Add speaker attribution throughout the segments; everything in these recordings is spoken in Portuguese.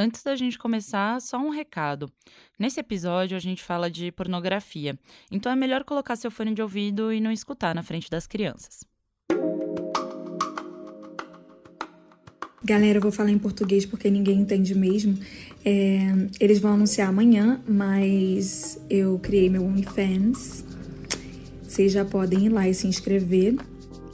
Speaker 1: Antes da gente começar, só um recado. Nesse episódio a gente fala de pornografia, então é melhor colocar seu fone de ouvido e não escutar na frente das crianças.
Speaker 2: Galera, eu vou falar em português porque ninguém entende mesmo. É, eles vão anunciar amanhã, mas eu criei meu OnlyFans. Vocês já podem ir lá e se inscrever.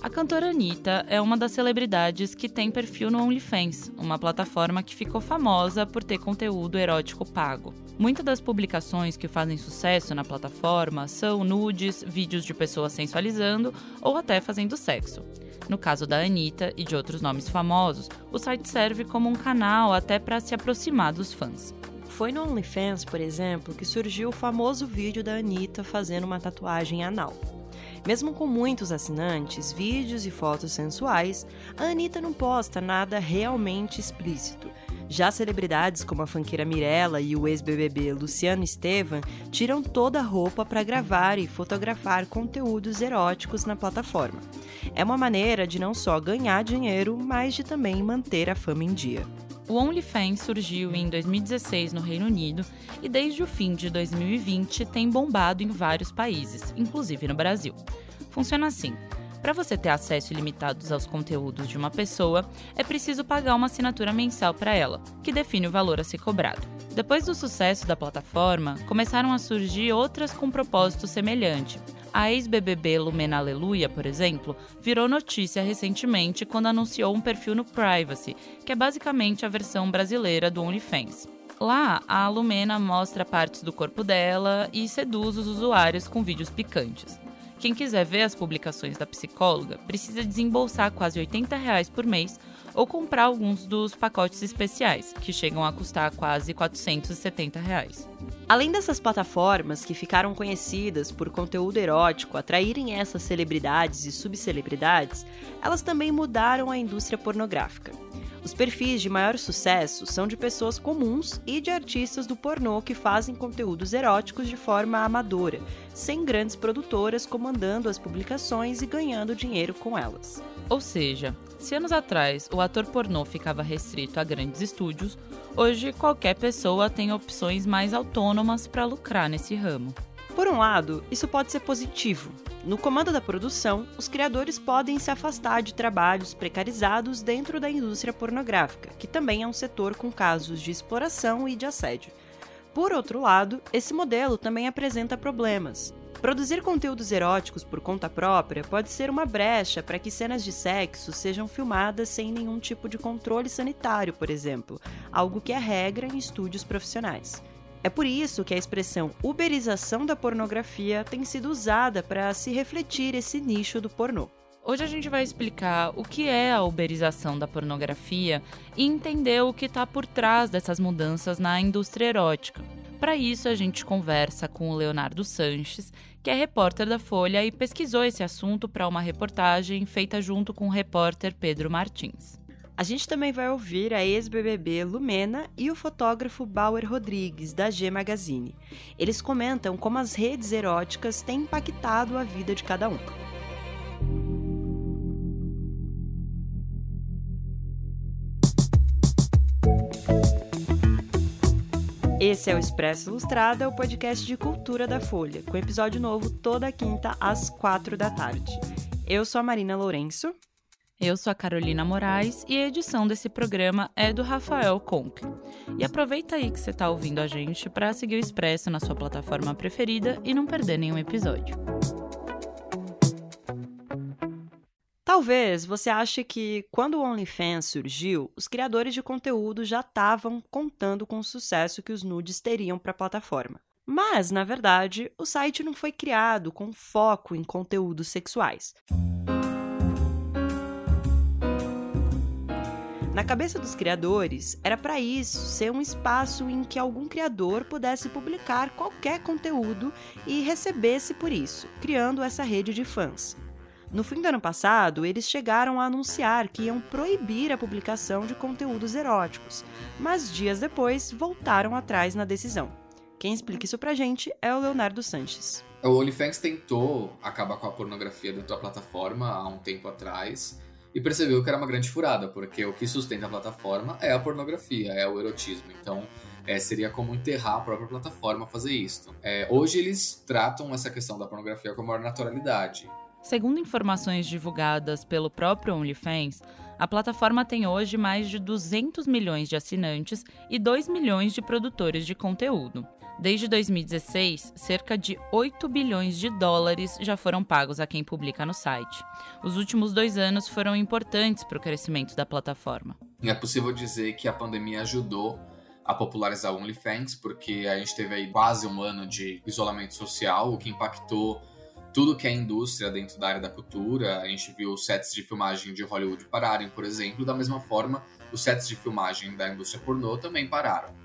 Speaker 1: A cantora Anitta é uma das celebridades que tem perfil no OnlyFans, uma plataforma que ficou famosa por ter conteúdo erótico pago. Muitas das publicações que fazem sucesso na plataforma são nudes, vídeos de pessoas sensualizando ou até fazendo sexo. No caso da Anitta e de outros nomes famosos, o site serve como um canal até para se aproximar dos fãs.
Speaker 3: Foi no OnlyFans, por exemplo, que surgiu o famoso vídeo da Anitta fazendo uma tatuagem anal. Mesmo com muitos assinantes, vídeos e fotos sensuais, a Anitta não posta nada realmente explícito. Já celebridades como a fanqueira Mirella e o ex-BBB Luciano Estevam tiram toda a roupa para gravar e fotografar conteúdos eróticos na plataforma. É uma maneira de não só ganhar dinheiro, mas de também manter a fama em dia.
Speaker 1: O OnlyFans surgiu em 2016 no Reino Unido e desde o fim de 2020 tem bombado em vários países, inclusive no Brasil. Funciona assim: para você ter acesso ilimitado aos conteúdos de uma pessoa, é preciso pagar uma assinatura mensal para ela, que define o valor a ser cobrado. Depois do sucesso da plataforma, começaram a surgir outras com propósito semelhante, a ex-BBB Lumena Aleluia, por exemplo, virou notícia recentemente quando anunciou um perfil no Privacy, que é basicamente a versão brasileira do OnlyFans. Lá, a Lumena mostra partes do corpo dela e seduz os usuários com vídeos picantes. Quem quiser ver as publicações da psicóloga precisa desembolsar quase 80 reais por mês ou comprar alguns dos pacotes especiais, que chegam a custar quase 470 reais.
Speaker 3: Além dessas plataformas que ficaram conhecidas por conteúdo erótico atraírem essas celebridades e subcelebridades, elas também mudaram a indústria pornográfica. Os perfis de maior sucesso são de pessoas comuns e de artistas do pornô que fazem conteúdos eróticos de forma amadora, sem grandes produtoras comandando as publicações e ganhando dinheiro com elas.
Speaker 1: Ou seja, se anos atrás o ator pornô ficava restrito a grandes estúdios, hoje qualquer pessoa tem opções mais autônomas para lucrar nesse ramo.
Speaker 3: Por um lado, isso pode ser positivo. No comando da produção, os criadores podem se afastar de trabalhos precarizados dentro da indústria pornográfica, que também é um setor com casos de exploração e de assédio. Por outro lado, esse modelo também apresenta problemas. Produzir conteúdos eróticos por conta própria pode ser uma brecha para que cenas de sexo sejam filmadas sem nenhum tipo de controle sanitário, por exemplo, algo que é regra em estúdios profissionais. É por isso que a expressão uberização da pornografia tem sido usada para se refletir esse nicho do pornô.
Speaker 1: Hoje a gente vai explicar o que é a uberização da pornografia e entender o que está por trás dessas mudanças na indústria erótica. Para isso, a gente conversa com o Leonardo Sanches, que é repórter da Folha e pesquisou esse assunto para uma reportagem feita junto com o repórter Pedro Martins.
Speaker 3: A gente também vai ouvir a ex-BBB Lumena e o fotógrafo Bauer Rodrigues, da G Magazine. Eles comentam como as redes eróticas têm impactado a vida de cada um. Esse é o Expresso Ilustrada, o podcast de cultura da Folha, com episódio novo toda quinta às quatro da tarde. Eu sou a Marina Lourenço.
Speaker 1: Eu sou a Carolina Moraes e a edição desse programa é do Rafael Conkle. E aproveita aí que você está ouvindo a gente para seguir o Expresso na sua plataforma preferida e não perder nenhum episódio.
Speaker 3: Talvez você ache que, quando o OnlyFans surgiu, os criadores de conteúdo já estavam contando com o sucesso que os nudes teriam para a plataforma. Mas, na verdade, o site não foi criado com foco em conteúdos sexuais. Na cabeça dos criadores, era para isso ser um espaço em que algum criador pudesse publicar qualquer conteúdo e recebesse por isso, criando essa rede de fãs. No fim do ano passado, eles chegaram a anunciar que iam proibir a publicação de conteúdos eróticos, mas dias depois voltaram atrás na decisão. Quem explica isso pra gente é o Leonardo Sanches.
Speaker 4: O OnlyFans tentou acabar com a pornografia da plataforma há um tempo atrás, e percebeu que era uma grande furada, porque o que sustenta a plataforma é a pornografia, é o erotismo. Então, é, seria como enterrar a própria plataforma fazer isso. É, hoje eles tratam essa questão da pornografia com maior naturalidade.
Speaker 1: Segundo informações divulgadas pelo próprio OnlyFans, a plataforma tem hoje mais de 200 milhões de assinantes e 2 milhões de produtores de conteúdo. Desde 2016, cerca de 8 bilhões de dólares já foram pagos a quem publica no site. Os últimos dois anos foram importantes para o crescimento da plataforma.
Speaker 4: É possível dizer que a pandemia ajudou a popularizar o OnlyFans, porque a gente teve aí quase um ano de isolamento social, o que impactou tudo que é indústria dentro da área da cultura. A gente viu sets de filmagem de Hollywood pararem, por exemplo, da mesma forma, os sets de filmagem da indústria pornô também pararam.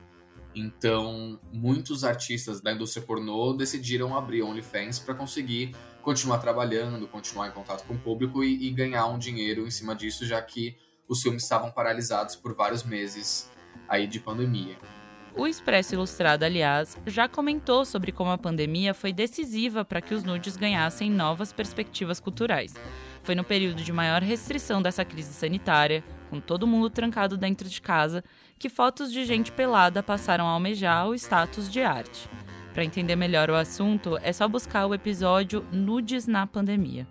Speaker 4: Então, muitos artistas da indústria pornô decidiram abrir OnlyFans para conseguir continuar trabalhando, continuar em contato com o público e, e, ganhar um dinheiro em cima disso, já que os filmes estavam paralisados por vários meses aí de pandemia.
Speaker 1: O Expresso Ilustrado, aliás, já comentou sobre como a pandemia foi decisiva para que os nudes ganhassem novas perspectivas culturais. Foi no período de maior restrição dessa crise sanitária, com todo mundo trancado dentro de casa, que fotos de gente pelada passaram a almejar o status de arte. Para entender melhor o assunto, é só buscar o episódio Nudes na Pandemia.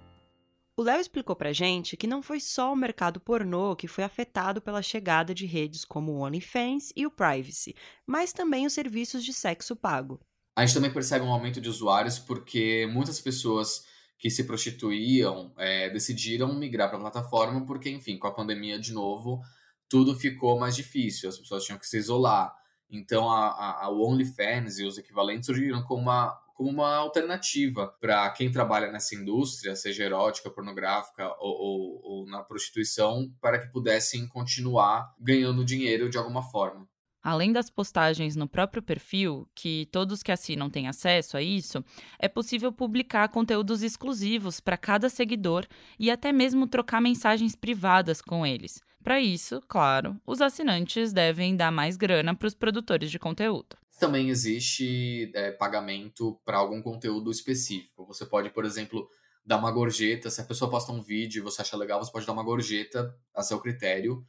Speaker 3: O Léo explicou pra gente que não foi só o mercado pornô que foi afetado pela chegada de redes como o OnlyFans e o Privacy, mas também os serviços de sexo pago.
Speaker 4: A gente também percebe um aumento de usuários porque muitas pessoas que se prostituíam é, decidiram migrar para a plataforma porque, enfim, com a pandemia de novo, tudo ficou mais difícil, as pessoas tinham que se isolar. Então a, a, a OnlyFans e os equivalentes surgiram como uma, como uma alternativa para quem trabalha nessa indústria, seja erótica, pornográfica ou, ou, ou, na prostituição, para que pudessem continuar ganhando dinheiro de alguma forma.
Speaker 1: Além das postagens no próprio perfil, que todos que assinam têm acesso a isso, é possível publicar conteúdos exclusivos para cada seguidor e até mesmo trocar mensagens privadas com eles. Para isso, claro, os assinantes devem dar mais grana para os produtores de conteúdo.
Speaker 4: Também existe é, pagamento para algum conteúdo específico. Você pode, por exemplo, dar uma gorjeta. Se a pessoa posta um vídeo e você acha legal, você pode dar uma gorjeta a seu critério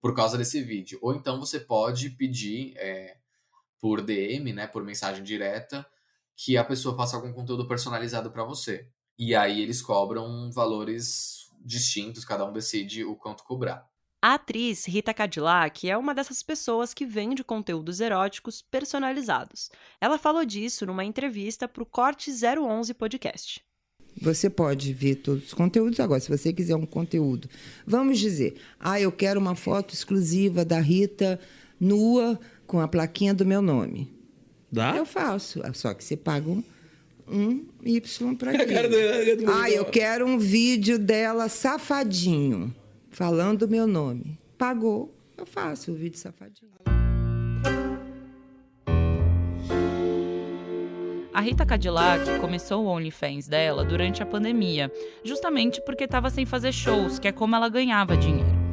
Speaker 4: por causa desse vídeo. Ou então você pode pedir é, por DM, né, por mensagem direta, que a pessoa faça algum conteúdo personalizado para você. E aí eles cobram valores distintos, cada um decide o quanto cobrar.
Speaker 3: A atriz Rita Cadillac é uma dessas pessoas que vende conteúdos eróticos personalizados. Ela falou disso numa entrevista para o Corte 011 Podcast.
Speaker 5: Você pode ver todos os conteúdos. Agora, se você quiser um conteúdo, vamos dizer, ah, eu quero uma foto exclusiva da Rita nua com a plaquinha do meu nome.
Speaker 6: Dá?
Speaker 5: Eu faço. Só que você paga um, um Y para aquilo. ah, eu quero um vídeo dela safadinho falando o meu nome. Pagou, eu faço o vídeo safadinho.
Speaker 1: A Rita Cadillac começou o OnlyFans dela durante a pandemia, justamente porque estava sem fazer shows, que é como ela ganhava dinheiro.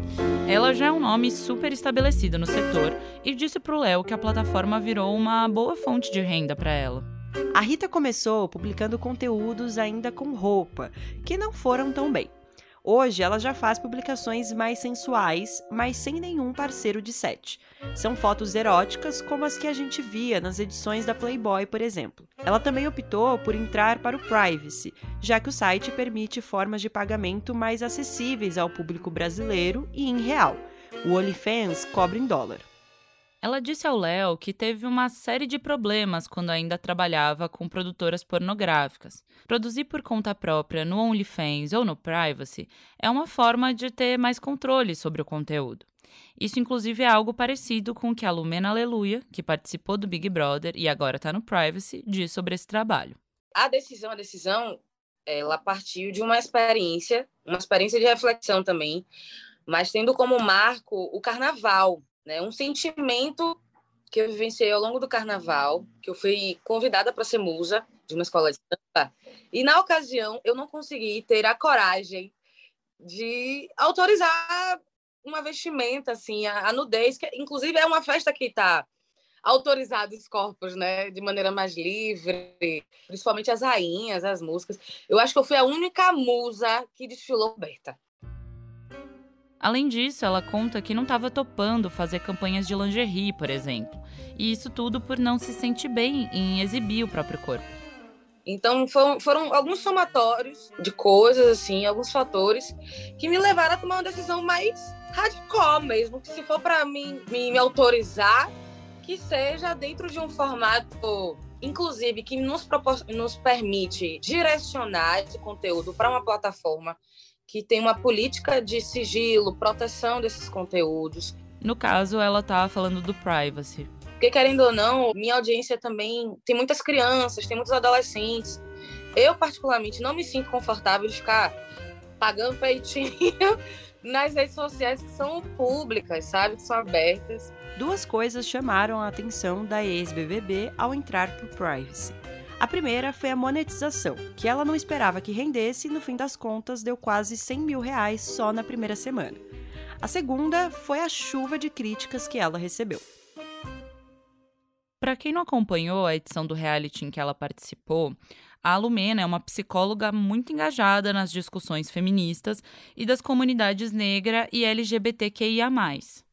Speaker 1: Ela já é um nome super estabelecido no setor e disse pro Léo que a plataforma virou uma boa fonte de renda para ela.
Speaker 3: A Rita começou publicando conteúdos ainda com roupa, que não foram tão bem. Hoje ela já faz publicações mais sensuais, mas sem nenhum parceiro de set. São fotos eróticas como as que a gente via nas edições da Playboy, por exemplo. Ela também optou por entrar para o Privacy, já que o site permite formas de pagamento mais acessíveis ao público brasileiro e em real. O OnlyFans cobra em dólar.
Speaker 1: Ela disse ao Léo que teve uma série de problemas quando ainda trabalhava com produtoras pornográficas. Produzir por conta própria no OnlyFans ou no Privacy é uma forma de ter mais controle sobre o conteúdo. Isso, inclusive, é algo parecido com o que a Lumena Aleluia, que participou do Big Brother e agora está no Privacy, diz sobre esse trabalho.
Speaker 7: A decisão, a decisão, ela partiu de uma experiência, uma experiência de reflexão também, mas tendo como marco o carnaval, né? Um sentimento que eu vivenciei ao longo do carnaval, que eu fui convidada para ser musa de uma escola de samba, e na ocasião eu não consegui ter a coragem de autorizar uma vestimenta assim, a, a nudez, que inclusive é uma festa que está autorizado os corpos, né, de maneira mais livre, principalmente as rainhas, as músicas. Eu acho que eu fui a única musa que desfilou aberta.
Speaker 1: Além disso, ela conta que não estava topando fazer campanhas de lingerie, por exemplo. E isso tudo por não se sentir bem em exibir o próprio corpo.
Speaker 7: Então foram, foram, alguns somatórios de coisas, assim, alguns fatores que me levaram a tomar uma decisão mais hardcore mesmo, que se for para mim me, me autorizar, que seja dentro de um formato, inclusive, que nos, nos permite direcionar esse conteúdo para uma plataforma que tem uma política de sigilo, proteção desses conteúdos.
Speaker 1: No caso, ela está falando do privacy.
Speaker 7: Porque, querendo ou não, minha audiência também tem muitas crianças, tem muitos adolescentes. Eu, particularmente, não me sinto confortável de ficar pagando peitinho nas redes sociais que são públicas, sabe? Que são abertas.
Speaker 3: Duas coisas chamaram a atenção da ex-BBB ao entrar para o Privacy. A primeira foi a monetização, que ela não esperava que rendesse e no fim das contas deu quase 100 mil reais só na primeira semana. A segunda foi a chuva de críticas que ela recebeu.
Speaker 1: Para quem não acompanhou a edição do reality em que ela participou, a Lumena é uma psicóloga muito engajada nas discussões feministas e das comunidades negra e LGBTQIA.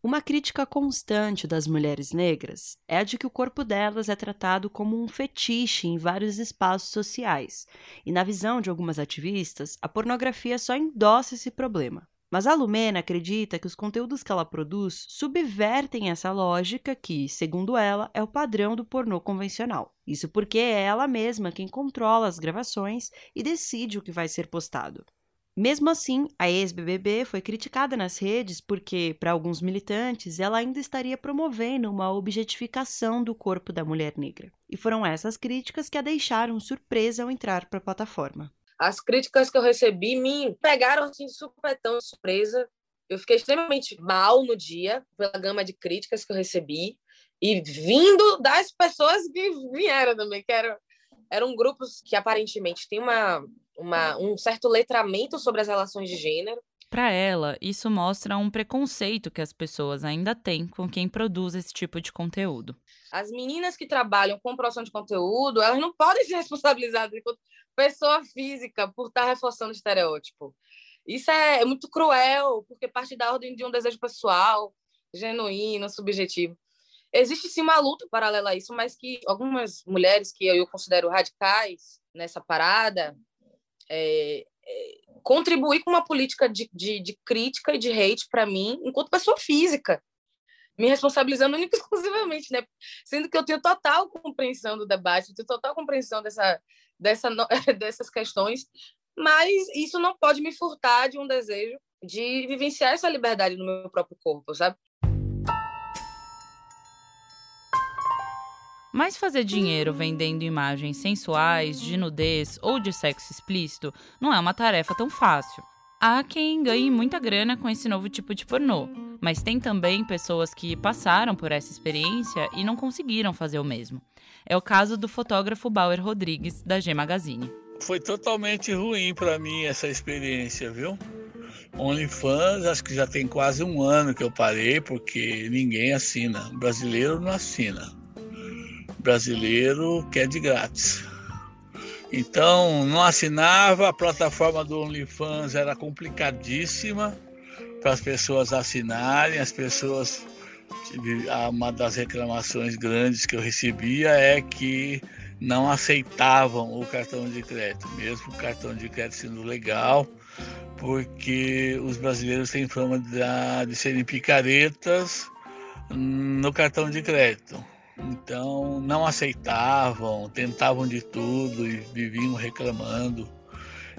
Speaker 3: Uma crítica constante das mulheres negras é a de que o corpo delas é tratado como um fetiche em vários espaços sociais, e na visão de algumas ativistas, a pornografia só endossa esse problema. Mas a Lumena acredita que os conteúdos que ela produz subvertem essa lógica que, segundo ela, é o padrão do pornô convencional. Isso porque é ela mesma quem controla as gravações e decide o que vai ser postado. Mesmo assim, a ex-BBB foi criticada nas redes porque, para alguns militantes, ela ainda estaria promovendo uma objetificação do corpo da mulher negra. E foram essas críticas que a deixaram surpresa ao entrar para a plataforma.
Speaker 7: As críticas que eu recebi me pegaram assim de supetão, de surpresa. Eu fiquei extremamente mal no dia pela gama de críticas que eu recebi e vindo das pessoas que vieram também, que eram, eram grupos que aparentemente têm uma, uma, um certo letramento sobre as relações de gênero.
Speaker 1: Para ela, isso mostra um preconceito que as pessoas ainda têm com quem produz esse tipo de conteúdo.
Speaker 7: As meninas que trabalham com produção de conteúdo, elas não podem ser responsabilizadas enquanto pessoa física por estar reforçando o estereótipo. Isso é, é muito cruel, porque parte da ordem de um desejo pessoal, genuíno, subjetivo. Existe sim uma luta paralela a isso, mas que algumas mulheres que eu considero radicais nessa parada é, é, contribuir com uma política de, de, de crítica e de hate para mim, enquanto pessoa física me responsabilizando única exclusivamente, né? Sendo que eu tenho total compreensão do debate, eu tenho total compreensão dessa, dessa, dessas questões, mas isso não pode me furtar de um desejo de vivenciar essa liberdade no meu próprio corpo, sabe?
Speaker 1: Mas fazer dinheiro vendendo imagens sensuais, de nudez ou de sexo explícito não é uma tarefa tão fácil. Há quem ganhe muita grana com esse novo tipo de pornô, mas tem também pessoas que passaram por essa experiência e não conseguiram fazer o mesmo. É o caso do fotógrafo Bauer Rodrigues, da G Magazine.
Speaker 6: Foi totalmente ruim para mim essa experiência, viu? OnlyFans, acho que já tem quase um ano que eu parei, porque ninguém assina. Brasileiro não assina. Brasileiro quer de grátis. Então, não assinava, a plataforma do OnlyFans era complicadíssima para as pessoas assinarem, as pessoas. Uma das reclamações grandes que eu recebia é que não aceitavam o cartão de crédito, mesmo o cartão de crédito sendo legal, porque os brasileiros têm fama de, de serem picaretas no cartão de crédito. Então não aceitavam, tentavam de tudo e viviam reclamando.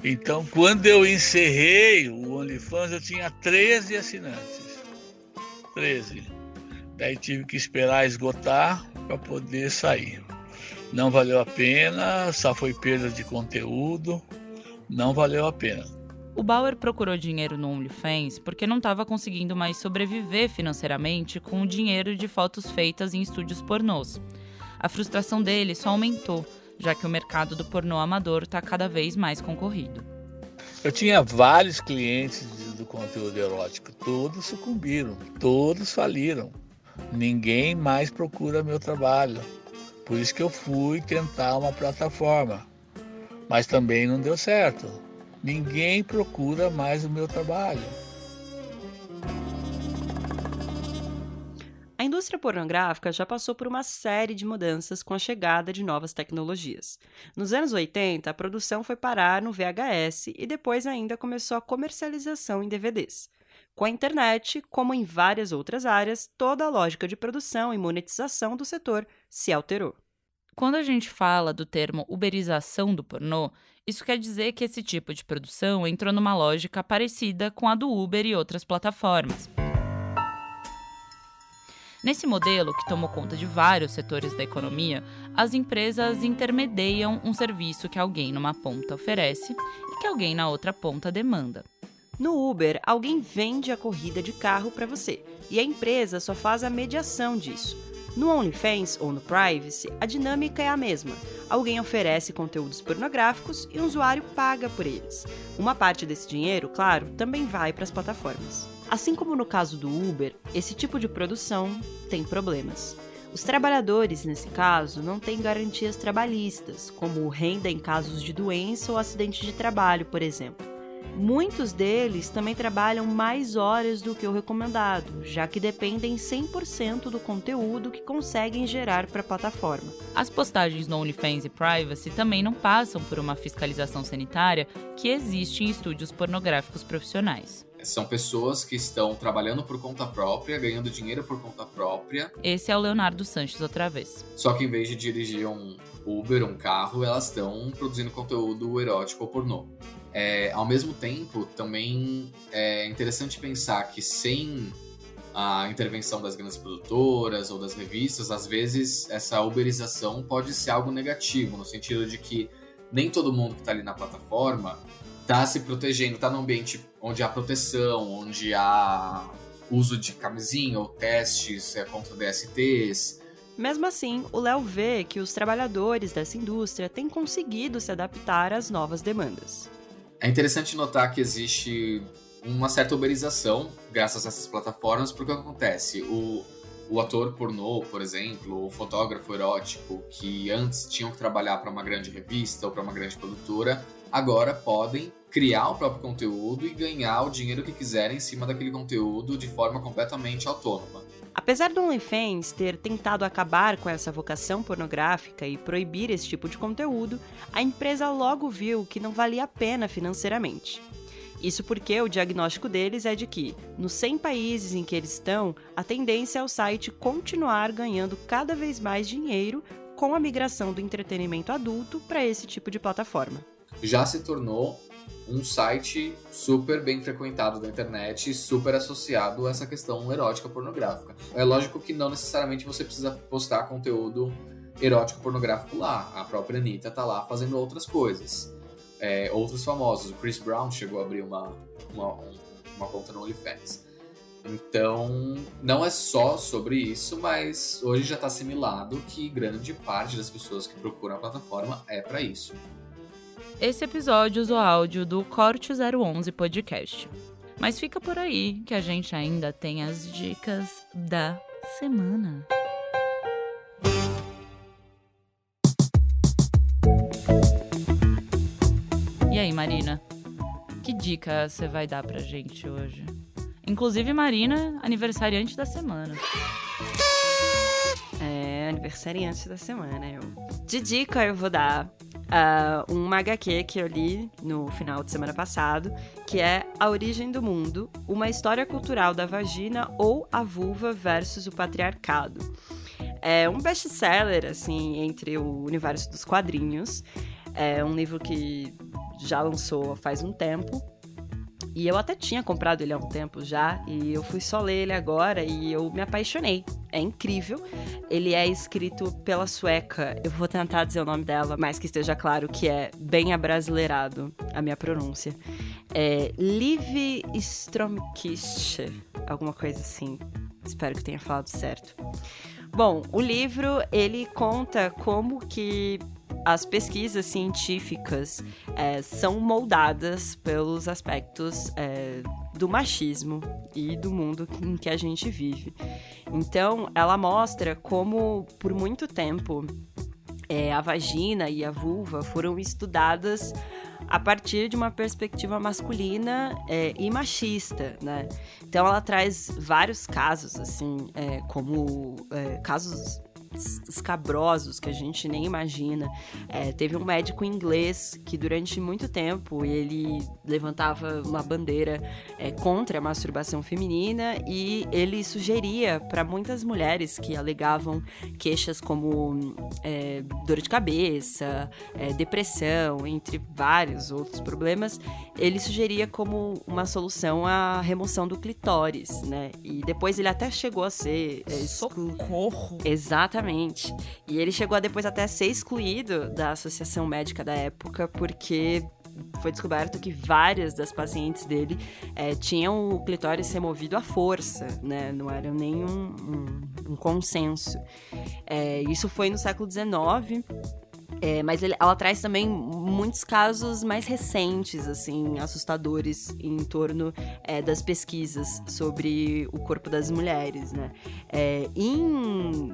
Speaker 6: Então quando eu encerrei o OnlyFans eu tinha 13 assinantes. 13. Daí tive que esperar esgotar para poder sair. Não valeu a pena, só foi perda de conteúdo, não valeu a pena.
Speaker 1: O Bauer procurou dinheiro no OnlyFans porque não estava conseguindo mais sobreviver financeiramente com o dinheiro de fotos feitas em estúdios pornôs. A frustração dele só aumentou, já que o mercado do pornô amador está cada vez mais concorrido.
Speaker 6: Eu tinha vários clientes do conteúdo erótico, todos sucumbiram, todos faliram. Ninguém mais procura meu trabalho. Por isso que eu fui tentar uma plataforma. Mas também não deu certo. Ninguém procura mais o meu trabalho.
Speaker 3: A indústria pornográfica já passou por uma série de mudanças com a chegada de novas tecnologias. Nos anos 80, a produção foi parar no VHS e depois ainda começou a comercialização em DVDs. Com a internet, como em várias outras áreas, toda a lógica de produção e monetização do setor se alterou.
Speaker 1: Quando a gente fala do termo uberização do pornô, isso quer dizer que esse tipo de produção entrou numa lógica parecida com a do Uber e outras plataformas. Nesse modelo, que tomou conta de vários setores da economia, as empresas intermediam um serviço que alguém numa ponta oferece e que alguém na outra ponta demanda.
Speaker 3: No Uber, alguém vende a corrida de carro para você e a empresa só faz a mediação disso. No OnlyFans ou no Privacy, a dinâmica é a mesma. Alguém oferece conteúdos pornográficos e o usuário paga por eles. Uma parte desse dinheiro, claro, também vai para as plataformas. Assim como no caso do Uber, esse tipo de produção tem problemas. Os trabalhadores, nesse caso, não têm garantias trabalhistas, como renda em casos de doença ou acidente de trabalho, por exemplo. Muitos deles também trabalham mais horas do que o recomendado, já que dependem 100% do conteúdo que conseguem gerar para a plataforma.
Speaker 1: As postagens no OnlyFans e Privacy também não passam por uma fiscalização sanitária que existe em estúdios pornográficos profissionais.
Speaker 4: São pessoas que estão trabalhando por conta própria, ganhando dinheiro por conta própria.
Speaker 1: Esse é o Leonardo Sanches outra vez.
Speaker 4: Só que em vez de dirigir um Uber, um carro, elas estão produzindo conteúdo erótico ou pornô. É, ao mesmo tempo, também é interessante pensar que sem a intervenção das grandes produtoras ou das revistas, às vezes essa uberização pode ser algo negativo, no sentido de que nem todo mundo que está ali na plataforma está se protegendo, está num ambiente onde há proteção, onde há uso de camisinha ou testes é, contra DSTs.
Speaker 3: Mesmo assim, o Léo vê que os trabalhadores dessa indústria têm conseguido se adaptar às novas demandas.
Speaker 4: É interessante notar que existe uma certa uberização graças a essas plataformas, porque o que acontece? O, o ator pornô, por exemplo, o fotógrafo erótico, que antes tinham que trabalhar para uma grande revista ou para uma grande produtora, agora podem criar o próprio conteúdo e ganhar o dinheiro que quiserem em cima daquele conteúdo de forma completamente autônoma.
Speaker 3: Apesar do OnlyFans ter tentado acabar com essa vocação pornográfica e proibir esse tipo de conteúdo, a empresa logo viu que não valia a pena financeiramente. Isso porque o diagnóstico deles é de que, nos 100 países em que eles estão, a tendência é o site continuar ganhando cada vez mais dinheiro com a migração do entretenimento adulto para esse tipo de plataforma.
Speaker 4: Já se tornou um site super bem frequentado da internet, super associado a essa questão erótica pornográfica. É lógico que não necessariamente você precisa postar conteúdo erótico pornográfico lá. A própria Anitta tá lá fazendo outras coisas. É, outros famosos, o Chris Brown chegou a abrir uma, uma, uma conta no OnlyFans. Então, não é só sobre isso, mas hoje já está assimilado que grande parte das pessoas que procuram a plataforma é para isso.
Speaker 1: Esse episódio usou áudio do Corte 011 Podcast. Mas fica por aí que a gente ainda tem as dicas da semana. E aí, Marina? Que dica você vai dar pra gente hoje? Inclusive, Marina, aniversariante da semana.
Speaker 3: É, aniversariante da semana, eu. De dica eu vou dar uh, uma HQ que eu li no final de semana passado, que é A Origem do Mundo, uma história cultural da vagina ou a vulva versus o patriarcado. É um best-seller, assim, entre o universo dos quadrinhos. É um livro que já lançou faz um tempo, e eu até tinha comprado ele há um tempo já, e eu fui só ler ele agora e eu me apaixonei. É incrível. Ele é escrito pela sueca, eu vou tentar dizer o nome dela, mas que esteja claro que é bem abrasileirado a minha pronúncia. É Liv Stromkist, alguma coisa assim. Espero que tenha falado certo. Bom, o livro ele conta como que as pesquisas científicas é, são moldadas pelos aspectos é, do machismo e do mundo em que a gente vive. Então, ela mostra como, por muito tempo, é, a vagina e a vulva foram estudadas a partir de uma perspectiva masculina é, e machista, né? Então ela traz vários casos, assim, é, como é, casos escabrosos que a gente nem imagina. É, teve um médico inglês que durante muito tempo ele levantava uma bandeira é, contra a masturbação feminina e ele sugeria para muitas mulheres que alegavam queixas como é, dor de cabeça, é, depressão, entre vários outros problemas, ele sugeria como uma solução a remoção do clitóris, né? E depois ele até chegou a ser
Speaker 1: é, socorro.
Speaker 3: Exatamente Exatamente. E ele chegou a depois até ser excluído da associação médica da época, porque foi descoberto que várias das pacientes dele é, tinham o clitóris removido à força, né? Não era nenhum um, um consenso. É, isso foi no século XIX. É, mas ele, ela traz também muitos casos mais recentes, assim, assustadores em torno é, das pesquisas sobre o corpo das mulheres, né? É, em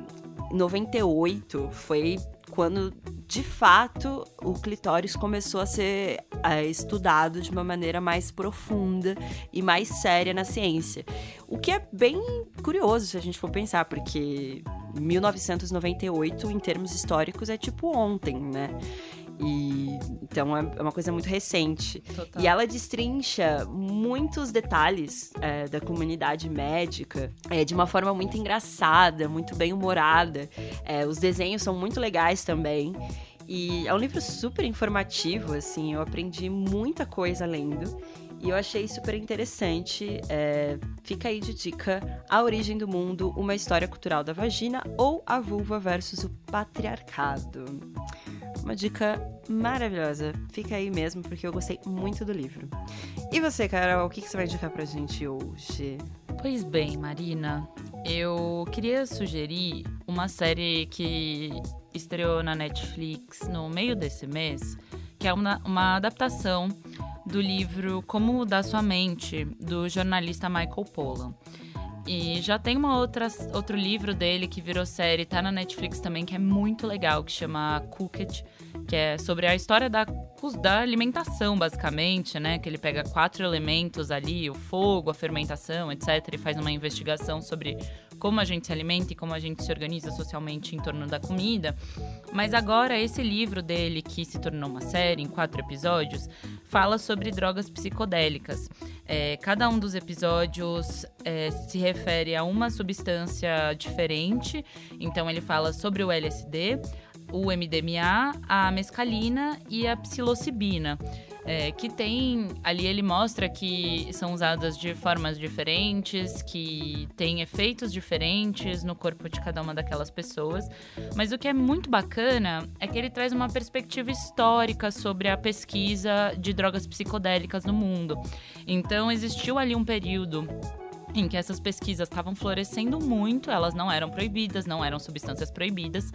Speaker 3: 98 foi quando de fato o clitóris começou a ser é, estudado de uma maneira mais profunda e mais séria na ciência. O que é bem curioso se a gente for pensar, porque 1998, em termos históricos, é tipo ontem, né? E então é, é uma coisa muito recente. Total. E ela destrincha muitos detalhes é, da comunidade médica é, de uma forma muito engraçada, muito bem humorada. É, os desenhos são muito legais também. E é um livro super informativo, assim, eu aprendi muita coisa lendo. E eu achei super interessante. É, fica aí de dica: A Origem do Mundo, uma história cultural da vagina ou a vulva versus o patriarcado. Uma dica maravilhosa. Fica aí mesmo, porque eu gostei muito do livro. E você, Carol, o que, você vai indicar pra gente hoje?
Speaker 1: Pois bem, Marina, eu queria sugerir uma série que estreou na Netflix no meio desse mês, que é uma, uma adaptação do livro Como Mudar Sua Mente, do jornalista Michael Pollan. E já tem uma outra, outro livro dele que virou série, tá na Netflix também, que é muito legal, que chama Cooked, que é sobre a história da, da alimentação, basicamente, né? Que ele pega quatro elementos ali, o fogo, a fermentação, etc., e faz uma investigação sobre como a gente se alimenta e como a gente se organiza socialmente em torno da comida. Mas agora, esse livro dele, que se tornou uma série em quatro episódios, fala sobre drogas psicodélicas. É, cada um dos episódios é, se refere a uma substância diferente. Então, ele fala sobre o LSD, o MDMA, a mescalina e a psilocibina é, que tem ali ele mostra que são usadas de formas diferentes, que tem efeitos diferentes no corpo de cada uma daquelas pessoas. Mas o que é muito bacana é que ele traz uma perspectiva histórica sobre a pesquisa de drogas psicodélicas no mundo. Então existiu ali um período em que essas pesquisas estavam florescendo muito, elas não eram proibidas, não eram substâncias proibidas.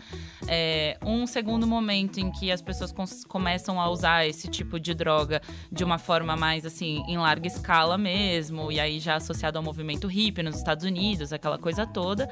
Speaker 1: É, um segundo momento em que as pessoas começam a usar esse tipo de droga de uma forma mais assim, em larga escala mesmo, e aí já associado ao movimento hippie nos Estados Unidos, aquela coisa toda.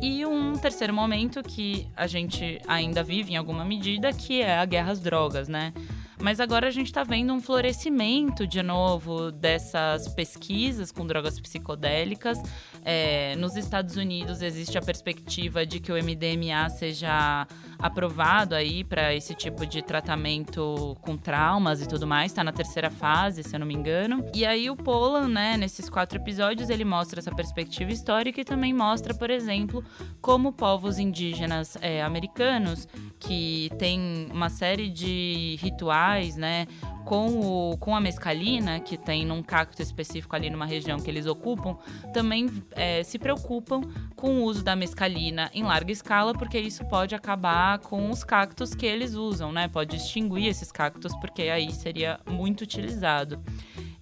Speaker 1: E um terceiro momento que a gente ainda vive em alguma medida, que é a guerra às drogas, né? Mas agora a gente está vendo um florescimento de novo dessas pesquisas com drogas psicodélicas. É, nos Estados Unidos existe a perspectiva de que o MDMA seja aprovado aí para esse tipo de tratamento com traumas e tudo mais. Está na terceira fase, se eu não me engano. E aí o Polan, né, nesses quatro episódios, ele mostra essa perspectiva histórica e também mostra, por exemplo, como povos indígenas é, americanos que têm uma série de rituais, né, com, o, com a mescalina, que tem num cacto específico ali numa região que eles ocupam, também é, se preocupam com o uso da mescalina em larga escala, porque isso pode acabar com os cactos que eles usam, né? Pode extinguir esses cactos, porque aí seria muito utilizado.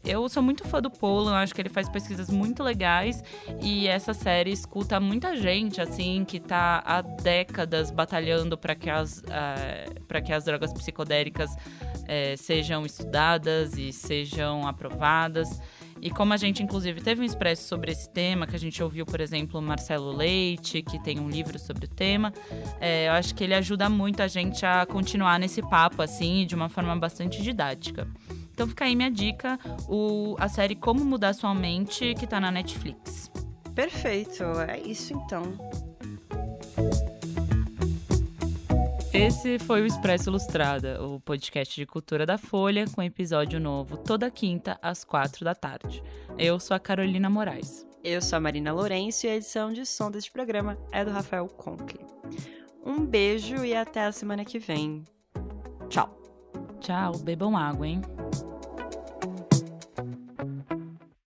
Speaker 1: Eu sou muito fã do Polo, eu acho que ele faz pesquisas muito legais e essa série escuta muita gente, assim, que tá há décadas batalhando para que, as, uh, que as drogas psicodélicas uh, sejam estudadas e sejam aprovadas. E como a gente, inclusive, teve um expresso sobre esse tema, que a gente ouviu, por exemplo, Marcelo Leite, que tem um livro sobre o tema, é, eu acho que ele ajuda muito a gente a continuar nesse papo, assim, de uma forma bastante didática. Então fica aí minha dica, o, a série Como Mudar Sua Mente, que tá na Netflix.
Speaker 3: Perfeito, é isso então.
Speaker 1: Esse foi o Expresso Ilustrada, o podcast de cultura da Folha, com episódio novo toda quinta às quatro da tarde. Eu sou a Carolina Moraes.
Speaker 3: Eu sou a Marina Lourenço e a edição de som deste programa é do Rafael Conkle. Um beijo e até a semana que vem. Tchau.
Speaker 1: Tchau, bebam água, hein?